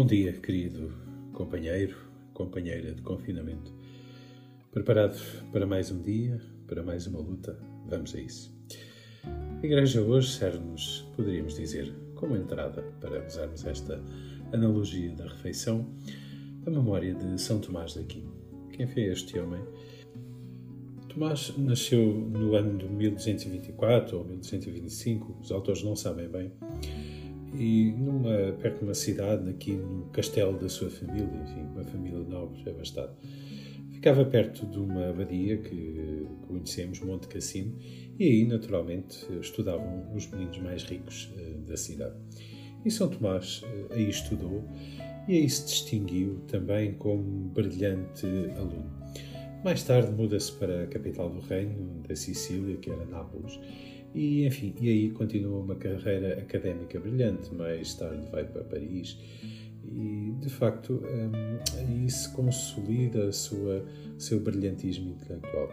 Bom dia, querido companheiro, companheira de confinamento. Preparado para mais um dia, para mais uma luta? Vamos a isso. A Igreja hoje serve-nos, poderíamos dizer, como entrada para usarmos esta analogia da refeição, a memória de São Tomás de Aquino. Quem foi este homem? Tomás nasceu no ano de 1224 ou 1225, os autores não sabem bem, e numa, perto de uma cidade, aqui no castelo da sua família, enfim, uma família nobre, abastada. Ficava perto de uma abadia que conhecemos, Monte Cassino, e aí, naturalmente, estudavam os meninos mais ricos uh, da cidade. E São Tomás uh, aí estudou e aí se distinguiu também como brilhante aluno. Mais tarde muda-se para a capital do reino, da Sicília, que era Nápoles, e enfim, e aí continua uma carreira académica brilhante. Mais tarde vai para Paris e de facto um, aí se consolida sua seu brilhantismo intelectual.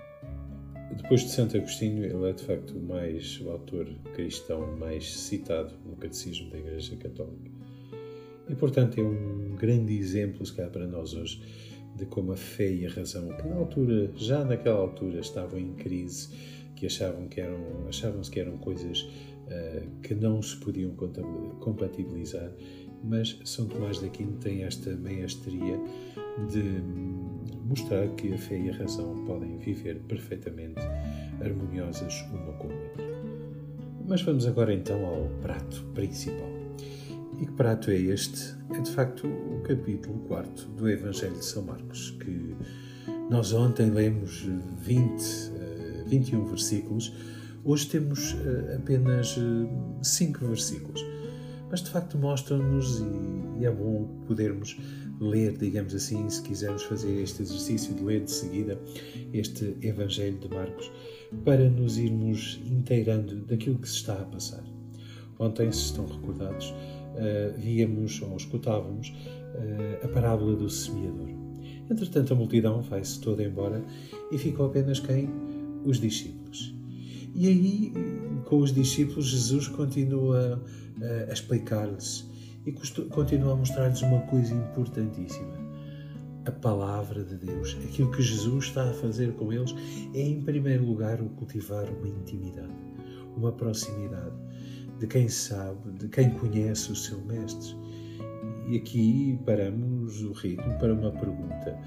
Depois de Santo Agostinho, ele é de facto o mais o autor cristão mais citado no catecismo da Igreja Católica. E portanto é um grande exemplo, se calhar, para nós hoje de como a fé e a razão, que na altura, já naquela altura, estavam em crise, que achavam que eram, achavam-se que eram coisas uh, que não se podiam compatibilizar, mas São Tomás de Aquino tem esta maestria de mostrar que a fé e a razão podem viver perfeitamente harmoniosas uma com a outra. Mas vamos agora então ao prato principal. E que prato é este? É de facto o capítulo 4 do Evangelho de São Marcos, que nós ontem lemos 20, 21 eh, versículos, hoje temos eh, apenas 5 eh, versículos. Mas de facto mostram-nos, e é bom podermos ler, digamos assim, se quisermos fazer este exercício de ler de seguida este Evangelho de Marcos, para nos irmos inteirando daquilo que se está a passar. Ontem, se estão recordados, víamos ou escutávamos uh, a parábola do semeador. Entretanto, a multidão vai-se toda embora e ficou apenas quem? Os discípulos. E aí, com os discípulos, Jesus continua uh, a explicar-lhes e continua a mostrar-lhes uma coisa importantíssima. A palavra de Deus, aquilo que Jesus está a fazer com eles, é em primeiro lugar o cultivar uma intimidade, uma proximidade de quem sabe, de quem conhece o seu mestre. E aqui paramos o ritmo para uma pergunta.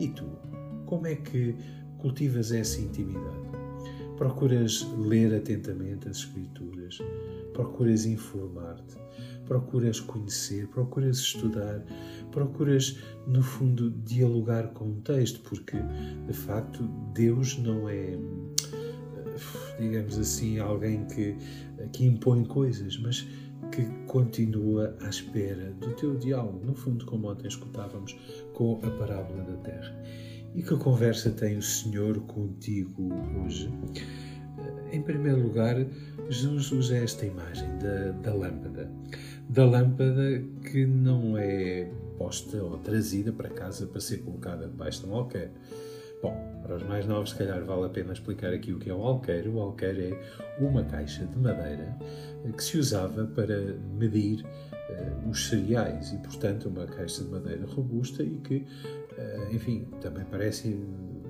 E tu, como é que cultivas essa intimidade? Procuras ler atentamente as Escrituras, procuras informar-te, procuras conhecer, procuras estudar, procuras, no fundo, dialogar com o texto, porque, de facto, Deus não é digamos assim, alguém que, que impõe coisas, mas que continua à espera do teu diálogo, no fundo, como ontem escutávamos com a parábola da terra. E que conversa tem o Senhor contigo hoje? Em primeiro lugar, Jesus usa esta imagem da, da lâmpada. Da lâmpada que não é posta ou trazida para casa para ser colocada debaixo de um Bom, para os mais novos, se calhar vale a pena explicar aqui o que é o alqueire. O alqueire é uma caixa de madeira que se usava para medir uh, os cereais e, portanto, uma caixa de madeira robusta e que, uh, enfim, também parece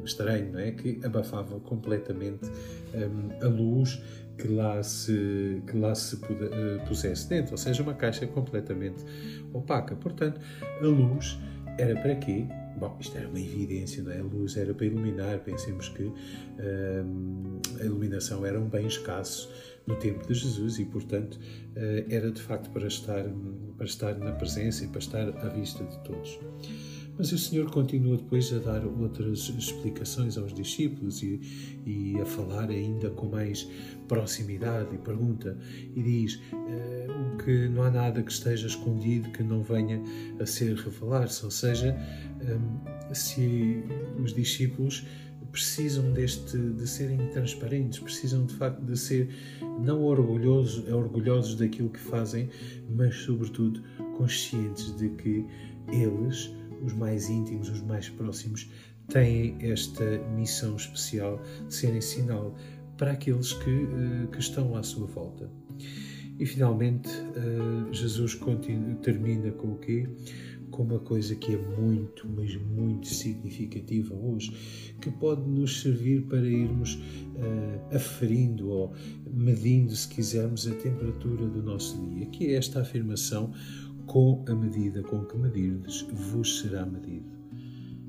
estranho, não é? Que abafava completamente um, a luz que lá se, que lá se pude, uh, pusesse dentro, ou seja, uma caixa completamente opaca. Portanto, a luz era para quê? Bom, isto era uma evidência, não é? A luz era para iluminar. Pensemos que hum, a iluminação era um bem escasso no tempo de Jesus e, portanto, uh, era de facto para estar, para estar na presença e para estar à vista de todos. Mas o Senhor continua depois a dar outras explicações aos discípulos e, e a falar ainda com mais proximidade e pergunta. E diz uh, que não há nada que esteja escondido que não venha a ser revelado, ou seja, um, se os discípulos precisam deste de serem transparentes, precisam de facto de ser não orgulhosos, orgulhosos daquilo que fazem, mas sobretudo conscientes de que eles os mais íntimos, os mais próximos, têm esta missão especial de serem sinal para aqueles que, eh, que estão à sua volta. E finalmente, eh, Jesus continua, termina com o quê? com uma coisa que é muito, mas muito significativa hoje, que pode nos servir para irmos uh, aferindo ou medindo, se quisermos, a temperatura do nosso dia, que é esta afirmação: com a medida com que medirdes, vos será medido.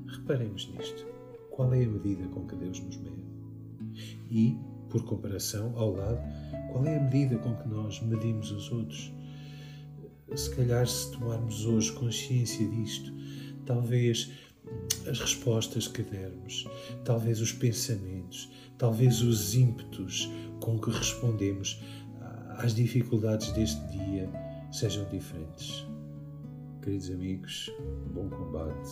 Reparemos nisto. Qual é a medida com que Deus nos mede? E, por comparação, ao lado, qual é a medida com que nós medimos os outros? Se calhar, se tomarmos hoje consciência disto, talvez as respostas que dermos, talvez os pensamentos, talvez os ímpetos com que respondemos às dificuldades deste dia sejam diferentes. Queridos amigos, bom combate.